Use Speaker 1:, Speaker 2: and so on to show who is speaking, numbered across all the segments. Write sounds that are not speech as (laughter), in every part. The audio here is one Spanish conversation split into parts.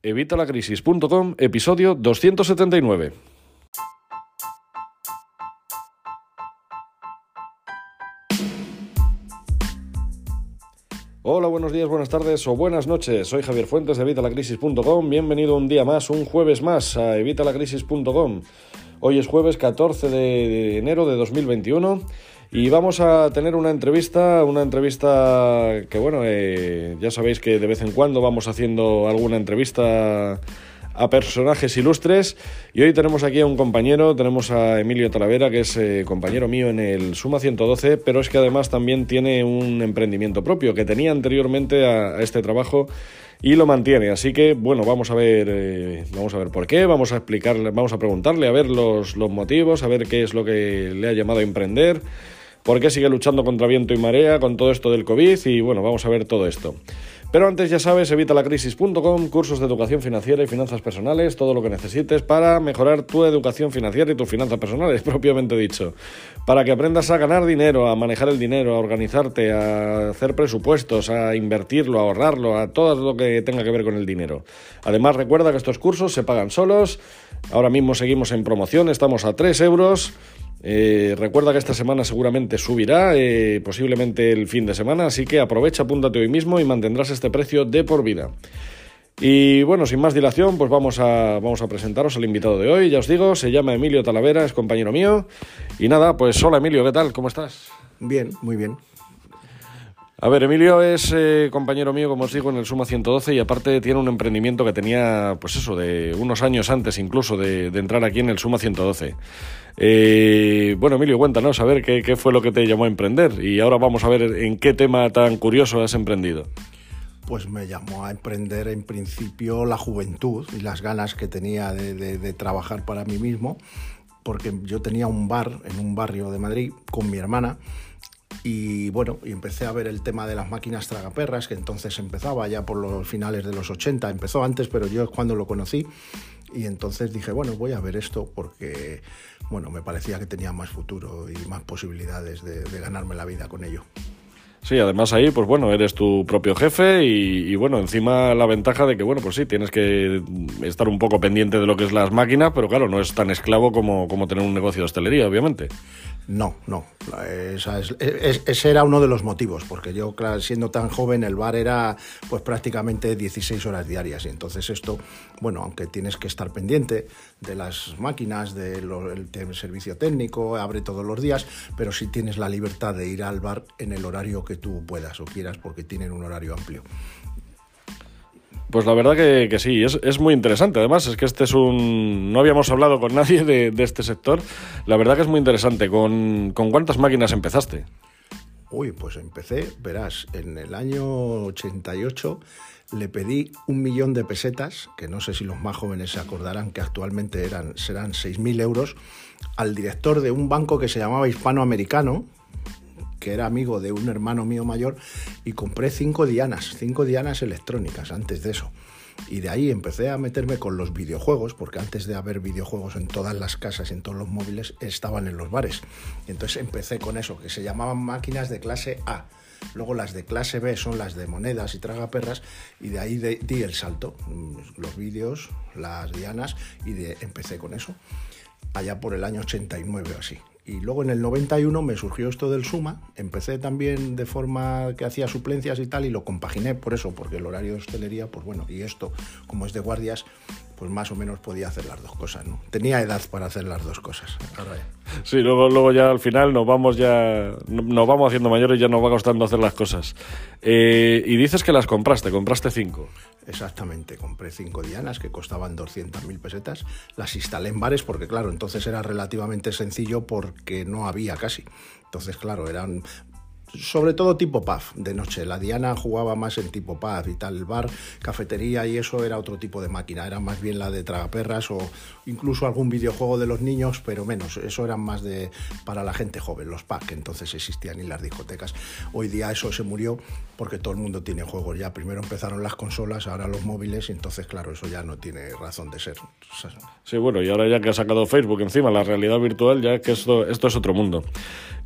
Speaker 1: Evitalacrisis.com, episodio 279. Hola, buenos días, buenas tardes o buenas noches. Soy Javier Fuentes de Evitalacrisis.com. Bienvenido un día más, un jueves más a Evitalacrisis.com. Hoy es jueves 14 de enero de 2021 y vamos a tener una entrevista, una entrevista que bueno, eh, ya sabéis que de vez en cuando vamos haciendo alguna entrevista a personajes ilustres y hoy tenemos aquí a un compañero, tenemos a Emilio Talavera que es eh, compañero mío en el Suma 112, pero es que además también tiene un emprendimiento propio que tenía anteriormente a, este trabajo y lo mantiene. Así que bueno, vamos a ver, eh, vamos a ver por qué, vamos a explicarle, vamos a preguntarle a ver los, los motivos, a ver qué es lo que le ha llamado a emprender por qué sigue luchando contra viento y marea con todo esto del COVID y bueno, vamos a ver todo esto. Pero antes ya sabes, evitalacrisis.com, cursos de educación financiera y finanzas personales, todo lo que necesites para mejorar tu educación financiera y tus finanzas personales, (laughs) propiamente dicho. Para que aprendas a ganar dinero, a manejar el dinero, a organizarte, a hacer presupuestos, a invertirlo, a ahorrarlo, a todo lo que tenga que ver con el dinero. Además, recuerda que estos cursos se pagan solos. Ahora mismo seguimos en promoción, estamos a 3 euros. Eh, recuerda que esta semana seguramente subirá, eh, posiblemente el fin de semana, así que aprovecha, apúntate hoy mismo y mantendrás este precio de por vida. Y bueno, sin más dilación, pues vamos a, vamos a presentaros al invitado de hoy. Ya os digo, se llama Emilio Talavera, es compañero mío. Y nada, pues hola Emilio, ¿qué tal? ¿Cómo estás?
Speaker 2: Bien, muy bien.
Speaker 1: A ver, Emilio es eh, compañero mío, como os digo, en el Suma 112 y aparte tiene un emprendimiento que tenía, pues eso, de unos años antes incluso de, entrar aquí en el Suma 112. Eh, bueno, Emilio, cuéntanos, a ver qué, fue lo que te llamó a emprender y ahora vamos a ver en qué tema tan curioso has emprendido
Speaker 2: pues me llamó a emprender en principio la juventud y las ganas que tenía de, trabajar para mí mismo, porque yo tenía un bar en un barrio de Madrid con mi hermana y bueno, y empecé a ver el tema de las máquinas tragaperras, que entonces empezaba ya por los finales de los 80, empezó antes, pero yo es cuando lo conocí y entonces dije, bueno, voy a ver esto porque, bueno, me parecía que tenía más futuro y más posibilidades de, ganarme la vida con ello.
Speaker 1: Sí, además ahí, pues bueno, eres tu propio jefe y, bueno, encima la ventaja de que, bueno, pues sí, tienes que estar un poco pendiente de lo que es las máquinas, pero claro, no es tan esclavo como, como tener un negocio de hostelería, obviamente.
Speaker 2: No, no. ese era uno de los motivos, porque yo, siendo tan joven, el bar era pues prácticamente 16 horas diarias. Y entonces esto, bueno, aunque tienes que estar pendiente de las máquinas, del servicio técnico, abre todos los días, pero sí tienes la libertad de ir al bar en el horario que tú puedas o quieras, porque tienen un horario amplio.
Speaker 1: Pues la verdad que, sí, es, muy interesante. Además, es que este es un. No habíamos hablado con (laughs) nadie de, este sector. La verdad que es muy interesante. ¿Con, cuántas máquinas empezaste?
Speaker 2: Uy, pues empecé, verás, en el año 88 le pedí un millón de pesetas, que no sé si los más jóvenes se acordarán que actualmente eran, serán 6.000 euros, al director de un banco que se llamaba Hispanoamericano, que era amigo de un hermano mío mayor, y compré cinco dianas, cinco dianas electrónicas antes de eso. Y de ahí empecé a meterme con los videojuegos, porque antes de haber videojuegos en todas las casas, en todos los móviles, estaban en los bares. entonces empecé con eso, que se llamaban máquinas de clase A. Luego las de clase B son las de monedas y tragaperras y de ahí di el salto, mm, los vídeos, las dianas y de, empecé con eso allá por el año 89 o así. Y luego en el 91 me surgió esto del Suma, empecé también de forma que hacía suplencias y tal y lo compaginé por eso, porque el horario de hostelería, pues bueno, y esto como es de guardias, pues más o menos podía hacer las dos cosas, ¿no? Tenía edad para hacer las dos cosas.
Speaker 1: Sí, luego, luego ya al final nos vamos ya nos vamos haciendo mayores y ya nos va costando hacer las cosas. Eh, y dices que las compraste, compraste cinco.
Speaker 2: Exactamente, compré cinco dianas que costaban 200.000 pesetas, las instalé en bares porque claro, entonces era relativamente sencillo porque no había casi. Entonces, claro, eran sobre todo tipo pub de noche. La Diana jugaba más en tipo pub y tal. El bar, cafetería y eso era otro tipo de máquina. Era más bien la de tragaperras o incluso algún videojuego de los niños, pero menos. Eso era más de para la gente joven, los pubs, que entonces existían y las discotecas. Hoy día eso se murió porque todo el mundo tiene juegos ya. Primero empezaron las consolas, ahora los móviles y entonces, claro, eso ya no tiene razón de ser.
Speaker 1: Sí, bueno, y ahora ya que ha sacado Facebook encima, la realidad virtual, ya que esto, esto es otro mundo.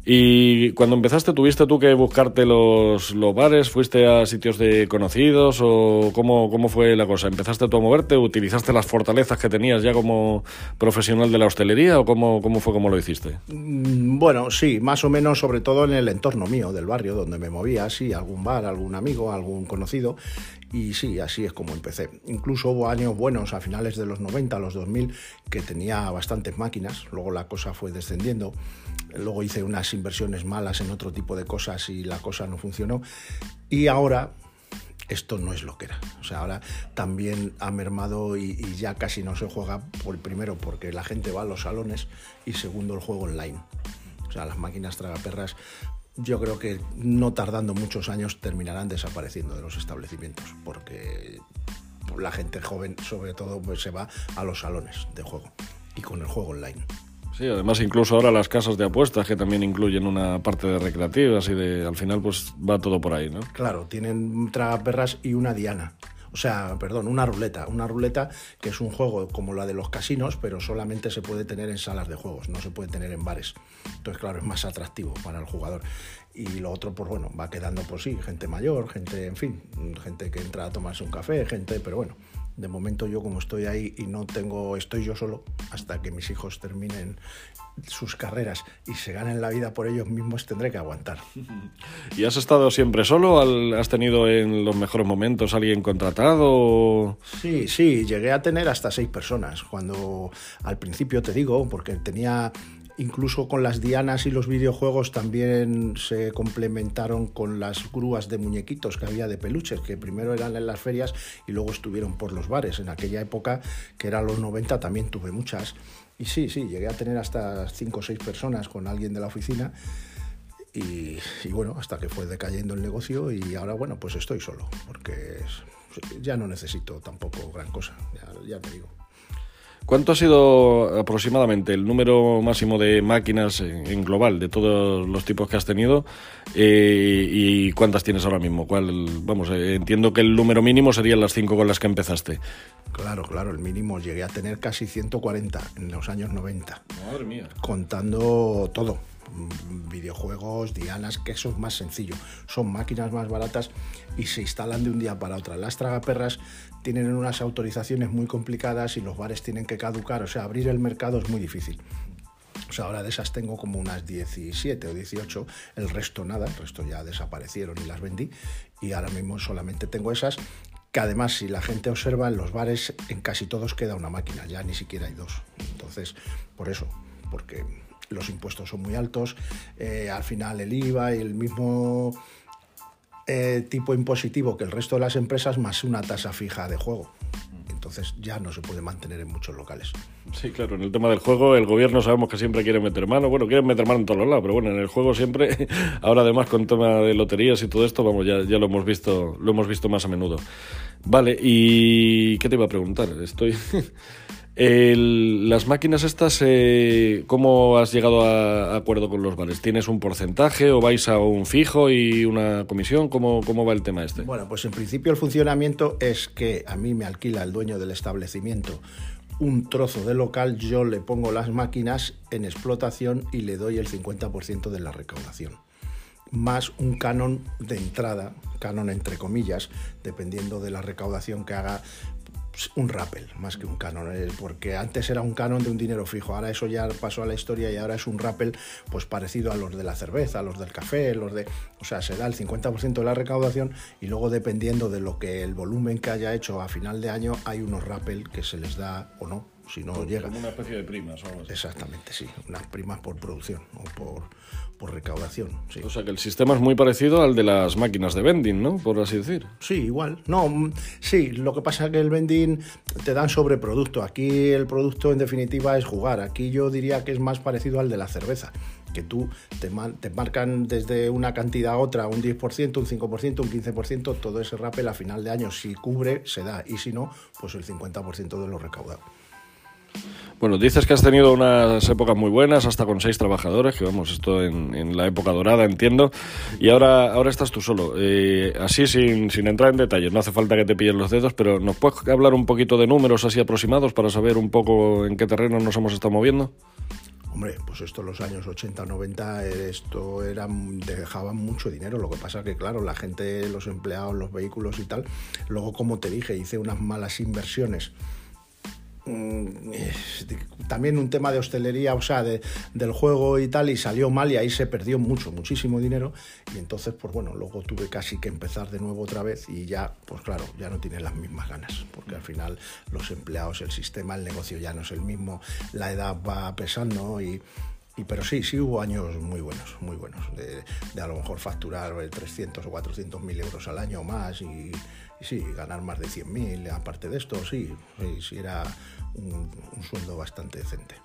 Speaker 1: Y cuando empezaste, ¿tuviste tú que buscarte los, los bares? ¿Fuiste a sitios de conocidos o cómo, cómo fue la cosa? ¿Empezaste tú a moverte? ¿Utilizaste las fortalezas que tenías ya como profesional de la hostelería o cómo, cómo fue como lo hiciste?
Speaker 2: Mm, bueno, sí, más o menos, sobre todo en el entorno mío, del barrio donde me movía, sí, algún bar, algún amigo, algún conocido. Y sí, así es como empecé. Incluso hubo años buenos a finales de los 90, los 2000, que tenía bastantes máquinas. Luego la cosa fue descendiendo. Luego hice unas inversiones malas en otro tipo de cosas y la cosa no funcionó. Y ahora esto no es lo que era. O sea, ahora también ha mermado y, ya casi no se juega, por, primero porque la gente va a los salones y segundo el juego online. O sea, las máquinas tragaperras yo creo que no tardando muchos años terminarán desapareciendo de los establecimientos, porque la gente joven sobre todo pues, se va a los salones de juego y con el juego online.
Speaker 1: Sí, además incluso ahora las casas de apuestas que también incluyen una parte de recreativas y de al final pues va todo por ahí, ¿no?
Speaker 2: Claro, tienen tragaperras y una diana o sea, perdón, una ruleta, una ruleta que es un juego como la de los casinos, pero solamente se puede tener en salas de juegos, no se puede tener en bares. Entonces, claro, es más atractivo para el jugador. Y lo otro, pues bueno, va quedando por sí, gente mayor, gente, en fin, gente que entra a tomarse un café, gente, pero bueno, de momento yo como estoy ahí y no tengo, estoy yo solo hasta que mis hijos terminen sus carreras y se ganen la vida por ellos mismos, tendré que aguantar. (laughs)
Speaker 1: ¿Y has estado siempre solo? ¿Has tenido en los mejores momentos alguien contratado?
Speaker 2: Sí, sí, llegué a tener hasta seis personas. Cuando al principio te digo, porque tenía incluso con las dianas y los videojuegos también se complementaron con las grúas de muñequitos que había de peluches, que primero eran en las ferias y luego estuvieron por los bares. En aquella época, que eran los 90, también tuve muchas. Y sí, sí, llegué a tener hasta cinco o seis personas con alguien de la oficina. Y, bueno, hasta que fue decayendo el negocio y ahora, bueno, pues estoy solo, porque ya no necesito tampoco gran cosa, ya, te digo.
Speaker 1: ¿Cuánto ha sido aproximadamente el número máximo de máquinas en global de todos los tipos que has tenido eh, y cuántas tienes ahora mismo? ¿Cuál, vamos, eh, entiendo que el número mínimo serían las cinco con las que empezaste.
Speaker 2: Claro, claro, el mínimo llegué a tener casi 140 en los años 90.
Speaker 1: Madre mía.
Speaker 2: Contando todo, videojuegos, dianas, que eso es más sencillo. Son máquinas más baratas y se instalan de un día para otro. Las tragaperras tienen unas autorizaciones muy complicadas y los bares tienen que caducar, o sea, abrir el mercado es muy difícil. O sea, ahora de esas tengo como unas 17 o 18, el resto nada, el resto ya desaparecieron y las vendí y ahora mismo solamente tengo esas que además si la gente observa en los bares en casi todos queda una máquina, ya ni siquiera hay dos. Entonces, por eso, porque los impuestos son muy altos, eh, al final el IVA y el mismo eh, tipo impositivo que el resto de las empresas más una tasa fija de juego. Entonces ya no se puede mantener en muchos locales.
Speaker 1: Sí, claro, en el tema del juego el gobierno sabemos que siempre quiere meter mano, bueno, quieren meter mano en todos los lados, pero bueno, en el juego siempre, (laughs) ahora además con tema de loterías y todo esto, vamos, ya, ya lo hemos visto, lo hemos visto más a menudo. Vale, y ¿qué te iba a preguntar? Estoy (laughs) las máquinas estas, eh, ¿cómo has llegado a, acuerdo con los bares? ¿Tienes un porcentaje o vais a un fijo y una comisión? ¿Cómo, ¿Cómo va el tema este?
Speaker 2: Bueno, pues en principio el funcionamiento es que a mí me alquila el dueño del establecimiento un trozo de local, yo le pongo las máquinas en explotación y le doy el 50% de la recaudación más un canon de entrada, canon entre comillas, dependiendo de la recaudación que haga un rappel más que un canon, eh, porque antes era un canon de un dinero fijo, ahora eso ya pasó a la historia y ahora es un rappel pues parecido a los de la cerveza, a los del café, los de, o sea, se da el 50% de la recaudación y luego dependiendo de lo que el volumen que haya hecho a final de año hay unos rappel que se les da o no, si no llega.
Speaker 1: Como una especie de primas o algo así.
Speaker 2: Exactamente, sí, unas primas por producción o por por recaudación. Sí.
Speaker 1: O sea que el sistema es muy parecido al de las máquinas de vending, ¿no? Por así decir.
Speaker 2: Sí, igual. No, mm, sí, lo que pasa es que el vending te dan sobreproducto. Aquí el producto en definitiva es jugar. Aquí yo diría que es más parecido al de la cerveza que tú te, te, marcan desde una cantidad a otra un 10%, un 5%, un 15%, todo ese rappel a final de año, si cubre, se da, y si no, pues el 50% de lo recaudado.
Speaker 1: Bueno, dices que has tenido unas épocas muy buenas, hasta con seis trabajadores, que vamos, esto en, la época dorada, entiendo, y ahora, ahora estás tú solo. Eh, así, sin, sin entrar en detalles, no hace falta que te pillen los dedos, pero ¿nos puedes hablar un poquito de números así aproximados para saber un poco en qué terreno nos hemos estado moviendo?
Speaker 2: Hombre, pues esto los años 80, 90, esto era, dejaban mucho dinero. Lo que pasa que, claro, la gente, los empleados, los vehículos y tal, luego, como te dije, hice unas malas inversiones también un tema de hostelería, o sea, del juego y tal, y salió mal y ahí se perdió mucho, muchísimo dinero. Y entonces, pues bueno, luego tuve casi que empezar de nuevo otra vez y ya, pues claro, ya no tiene las mismas ganas, porque al final los empleados, el sistema, el negocio ya no es el mismo, la edad va pesando y, y, pero sí, sí hubo años muy buenos, muy buenos, de, a lo mejor facturar 300 o 400 mil euros al año o más y, sí, ganar más de 100.000, aparte de esto, sí, sí, era un sueldo bastante decente.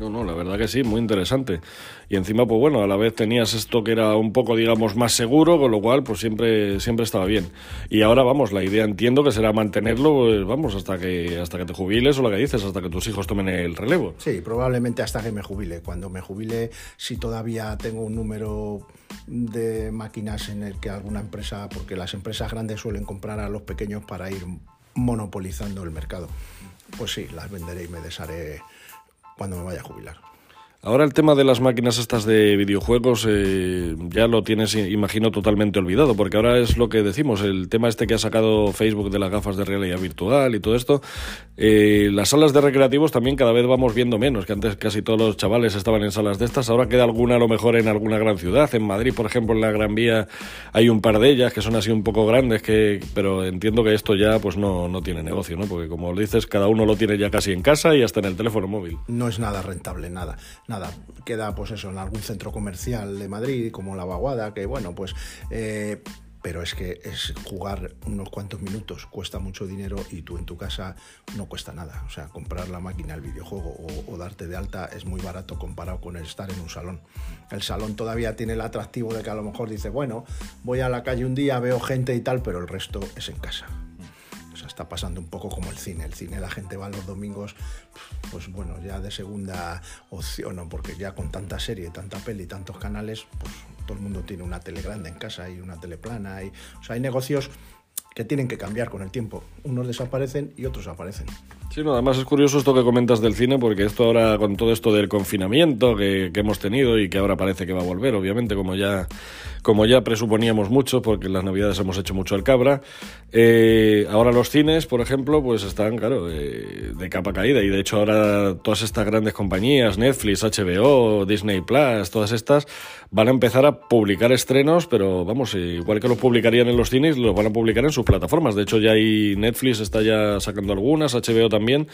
Speaker 1: No, no, la verdad que sí, muy interesante. Y encima, pues bueno, a la vez tenías esto que era un poco, digamos, más seguro, con lo cual, pues siempre, siempre estaba bien. Y ahora, vamos, la idea entiendo que será mantenerlo, pues, vamos, hasta que, hasta que te jubiles o lo que dices, hasta que tus hijos tomen el relevo.
Speaker 2: Sí, probablemente hasta que me jubile. Cuando me jubile, si todavía tengo un número de máquinas en el que alguna empresa, porque las empresas grandes suelen comprar a los pequeños para ir monopolizando el mercado. Pues sí, las venderé y me desharé cuando me vaya a jubilar.
Speaker 1: Ahora el tema de las máquinas estas de videojuegos eh, ya lo tienes, imagino, totalmente olvidado, porque ahora es lo que decimos, el tema este que ha sacado Facebook de las gafas de realidad virtual y todo esto, eh, las salas de recreativos también cada vez vamos viendo menos, que antes casi todos los chavales estaban en salas de estas, ahora queda alguna a lo mejor en alguna gran ciudad, en Madrid, por ejemplo, en la Gran Vía hay un par de ellas que son así un poco grandes, que, pero entiendo que esto ya pues no, no tiene negocio, ¿no? Porque como dices, cada uno lo tiene ya casi en casa y hasta en el teléfono móvil.
Speaker 2: No es nada rentable, nada nada, queda pues eso en algún centro comercial de Madrid, como la Vaguada, que bueno, pues... Eh, pero es que es jugar unos cuantos minutos cuesta mucho dinero y tú en tu casa no cuesta nada. O sea, comprar la máquina, el videojuego o, darte de alta es muy barato comparado con el estar en un salón. El salón todavía tiene el atractivo de que a lo mejor dice, bueno, voy a la calle un día, veo gente y tal, pero el resto es en casa está pasando un poco como el cine. El cine la gente va los domingos, pues bueno, ya de segunda opción, porque ya con tanta serie, tanta peli, tantos canales, pues todo el mundo tiene una tele grande en casa y una tele plana. Y, o sea, hay negocios tienen que cambiar con el tiempo. Unos desaparecen y otros aparecen.
Speaker 1: Sí, no, además es curioso esto que comentas del cine, porque esto ahora, con todo esto del confinamiento que, que hemos tenido y que ahora parece que va a volver, obviamente, como ya como ya presuponíamos mucho, porque en las navidades hemos hecho mucho el cabra. Eh, ahora los cines, por ejemplo, pues están, claro, eh, de capa caída. Y de hecho ahora todas estas grandes compañías, Netflix, HBO, Disney Plus, todas estas, van a empezar a publicar estrenos, pero vamos, igual que los publicarían en los cines, los van a publicar en sus plataformas. De hecho ya hay Netflix está ya sacando algunas, HBO también,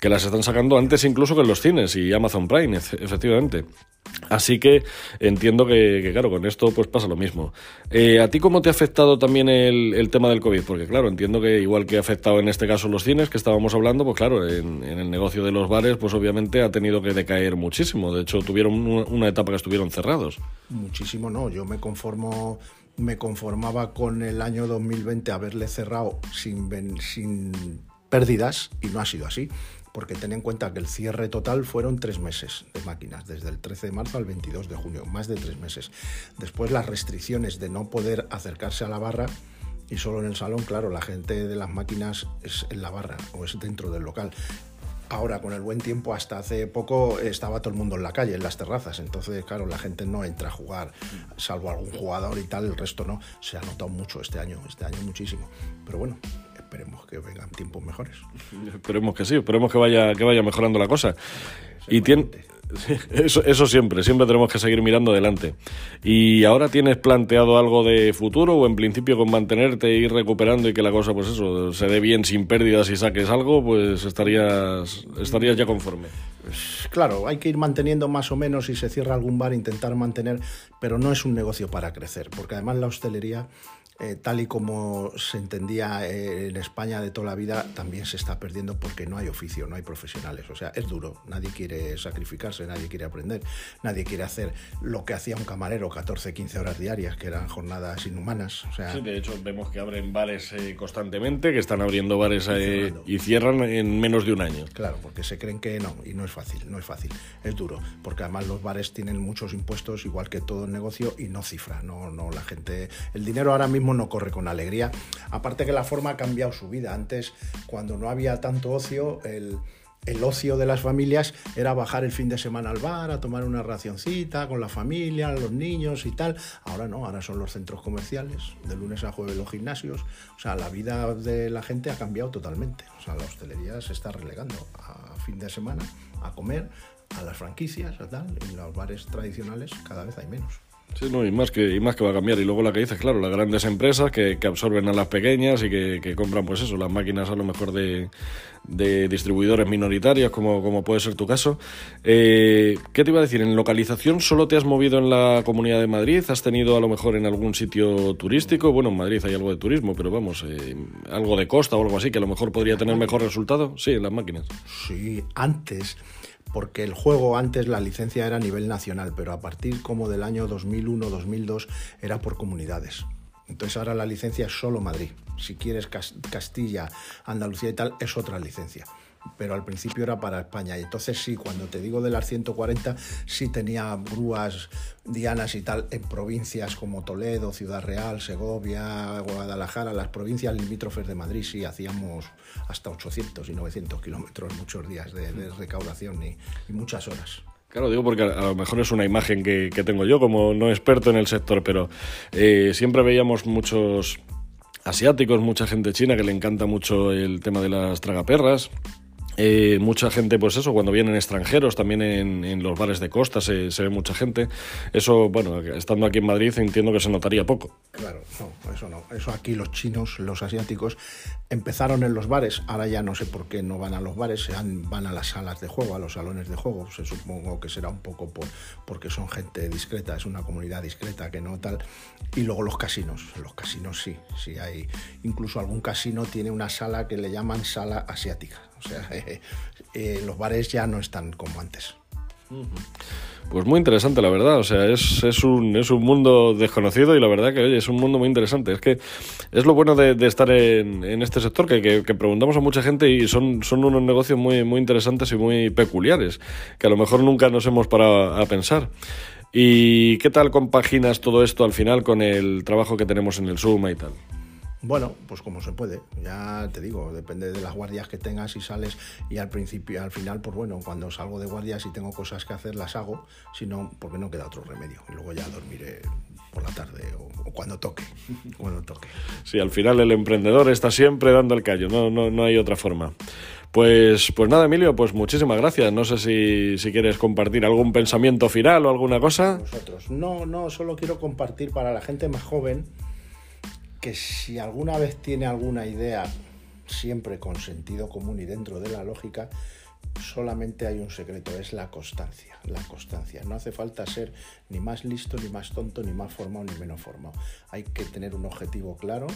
Speaker 1: que las están sacando antes incluso que en los cines y Amazon Prime, efectivamente. Así que entiendo que, claro, con esto pues pasa lo mismo. Eh, ¿A ti cómo te ha afectado también el, tema del COVID? Porque claro, entiendo que igual que ha afectado en este caso los cines que estábamos hablando, pues claro, en, el negocio de los bares pues obviamente ha tenido que decaer muchísimo. De hecho, tuvieron una, etapa que estuvieron cerrados.
Speaker 2: Muchísimo no, yo me conformo me conformaba con el año 2020 haberle cerrado sin, pérdidas y no ha sido así porque ten en cuenta que el cierre total fueron tres meses de máquinas, desde el 13 de marzo al 22 de junio, más de tres meses. Después las restricciones de no poder acercarse a la barra y solo en el salón, claro, la gente de las máquinas es en la barra o es dentro del local. Ahora, con el buen tiempo, hasta hace poco estaba todo el mundo en la calle, en las terrazas. Entonces, claro, la gente no entra a jugar, salvo algún jugador y tal, el resto no. Se ha notado mucho este año, este año muchísimo. Pero bueno, esperemos que vengan tiempos mejores.
Speaker 1: Esperemos que sí, esperemos que vaya, que vaya mejorando la cosa. Y tiene, (laughs) eso, eso siempre, siempre tenemos que seguir mirando adelante. ¿Y ahora tienes planteado algo de futuro o en principio con mantenerte, ir recuperando y que la cosa, pues eso, se dé bien sin pérdidas y saques algo, pues estarías, estarías ya conforme?
Speaker 2: Pues, claro, hay que ir manteniendo más o menos, si se cierra algún bar, intentar mantener, pero no es un negocio para crecer, porque además la hostelería eh, tal y como se entendía eh, en España de toda la vida, también se está perdiendo porque no hay oficio, no hay profesionales. O sea, es duro, nadie quiere sacrificarse, nadie quiere aprender, nadie quiere hacer lo que hacía un camarero 14, 15 horas diarias, que eran jornadas inhumanas. O sea,
Speaker 1: sí, de hecho vemos que abren bares eh, constantemente, que están abriendo bares y cierran en menos de un año.
Speaker 2: Claro, porque se creen que no, y no es fácil, no es fácil, es duro, porque además los bares tienen muchos impuestos, igual que todo el negocio, y no cifra, no, no, la gente, el dinero ahora mismo no corre con alegría. Aparte que la forma ha cambiado su vida. Antes, cuando no había tanto ocio, el, el ocio de las familias era bajar el fin de semana al bar, a tomar una racioncita con la familia, los niños y tal. Ahora no, ahora son los centros comerciales, de lunes a jueves los gimnasios. O sea, la vida de la gente ha cambiado totalmente. O sea, la hostelería se está relegando a fin de semana, a comer, a las franquicias, a tal, y los bares tradicionales cada vez hay menos.
Speaker 1: Sí, no, y más, que, y más que va a cambiar. Y luego la que dices, claro, las grandes empresas que, que absorben a las pequeñas y que, que, compran, pues eso, las máquinas a lo mejor de, de distribuidores minoritarios, como, como puede ser tu caso. Eh, ¿Qué te iba a decir? ¿En localización solo te has movido en la Comunidad de Madrid? ¿Has tenido a lo mejor en algún sitio turístico? Bueno, en Madrid hay algo de turismo, pero vamos, eh, algo de costa o algo así que a lo mejor podría tener mejor resultado. Sí, en las máquinas.
Speaker 2: Sí, antes porque el juego antes la licencia era a nivel nacional, pero a partir como del año 2001-2002 era por comunidades. Entonces ahora la licencia es solo Madrid. Si quieres Castilla, Andalucía y tal, es otra licencia pero al principio era para España. Y entonces sí, cuando te digo de las 140, sí tenía grúas dianas y tal en provincias como Toledo, Ciudad Real, Segovia, Guadalajara, las provincias limítrofes de Madrid, sí hacíamos hasta 800 y 900 kilómetros muchos días de, recaudación y, muchas horas.
Speaker 1: Claro, digo porque a lo mejor es una imagen que, tengo yo como no experto en el sector, pero eh, siempre veíamos muchos asiáticos, mucha gente china que le encanta mucho el tema de las tragaperras. Eh, mucha gente, pues eso, cuando vienen extranjeros, también en, los bares de costa se, ve mucha gente. Eso, bueno, estando aquí en Madrid entiendo que se notaría poco.
Speaker 2: Claro, no, eso no. Eso aquí los chinos, los asiáticos, empezaron en los bares. Ahora ya no sé por qué no van a los bares, van a las salas de juego, a los salones de juego. Se supongo que será un poco por, porque son gente discreta, es una comunidad discreta que no tal. Y luego los casinos. Los casinos sí, sí hay. Incluso algún casino tiene una sala que le llaman sala asiática o sea, (laughs) eh, los bares ya no están como antes.
Speaker 1: Pues muy interesante, la verdad. O sea, es, es, un, es un mundo desconocido y la verdad que, oye, es un mundo muy interesante. Es que es lo bueno de, estar en, en, este sector, que, que, preguntamos a mucha gente y son, son unos negocios muy, muy interesantes y muy peculiares, que a lo mejor nunca nos hemos parado a pensar. ¿Y qué tal compaginas todo esto al final con el trabajo que tenemos en el Suma y tal?
Speaker 2: Bueno, pues como se puede, ya te digo, depende de las guardias que tengas y sales y al principio, al final, pues bueno, cuando salgo de guardias y tengo cosas que hacer, las hago, si no, porque no queda otro remedio. Y luego ya dormiré por la tarde o, cuando toque, (laughs) cuando toque.
Speaker 1: Sí, al final el emprendedor está siempre dando el callo, no, no, no hay otra forma. Pues, pues nada, Emilio, pues muchísimas gracias. No sé si, si, quieres compartir algún pensamiento final o alguna cosa.
Speaker 2: Nosotros. No, no, solo quiero compartir para la gente más joven que si alguna vez tiene alguna idea, siempre con sentido común y dentro de la lógica, solamente hay un secreto, es la constancia. La constancia. No hace falta ser ni más listo, ni más tonto, ni más formado, ni menos formado. Hay que tener un objetivo claro,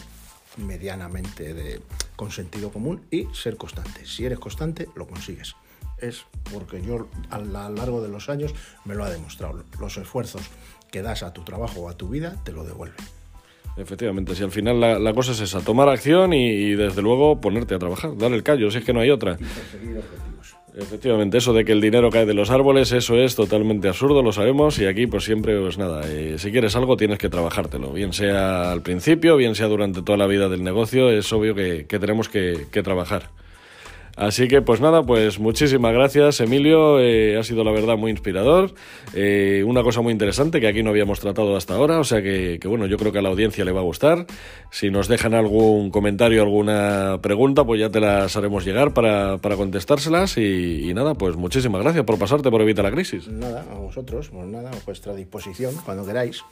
Speaker 2: medianamente de, con sentido común y ser constante. Si eres constante, lo consigues. Es porque yo a lo largo de los años me lo ha demostrado. Los esfuerzos que das a tu trabajo o a tu vida te lo devuelven.
Speaker 1: Efectivamente, si al final la, cosa es esa, tomar acción y, desde luego ponerte a trabajar, dar el callo, si es que no hay otra. Efectivamente, eso de que el dinero cae de los árboles, eso es totalmente absurdo, lo sabemos, y aquí pues siempre, pues nada, eh, si quieres algo tienes que trabajártelo, bien sea al principio, bien sea durante toda la vida del negocio, es obvio que, tenemos que trabajar. Así que pues nada, pues muchísimas gracias Emilio, eh, ha sido la verdad muy inspirador, eh, una cosa muy interesante que aquí no habíamos tratado hasta ahora, o sea que, bueno, yo creo que a la audiencia le va a gustar. Si nos dejan algún comentario, alguna pregunta, pues ya te las haremos llegar para, contestárselas y, y, nada, pues muchísimas gracias por pasarte por Evita la Crisis.
Speaker 2: Nada, a vosotros, pues nada, a vuestra disposición cuando queráis.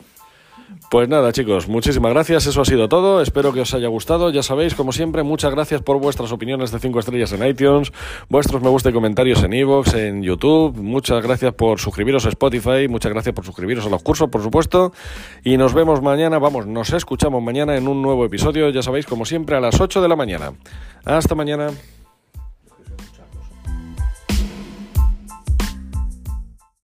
Speaker 1: Pues nada, chicos, muchísimas gracias. Eso ha sido todo. Espero que os haya gustado. Ya sabéis, como siempre, muchas gracias por vuestras opiniones de 5 estrellas en iTunes, vuestros me gusta y comentarios en iVoox, en YouTube. Muchas gracias por suscribiros a Spotify. Muchas gracias por suscribiros a los cursos, por supuesto. Y nos vemos mañana. Vamos, nos escuchamos mañana en un nuevo episodio. Ya sabéis, como siempre, a las 8 de la mañana. Hasta mañana.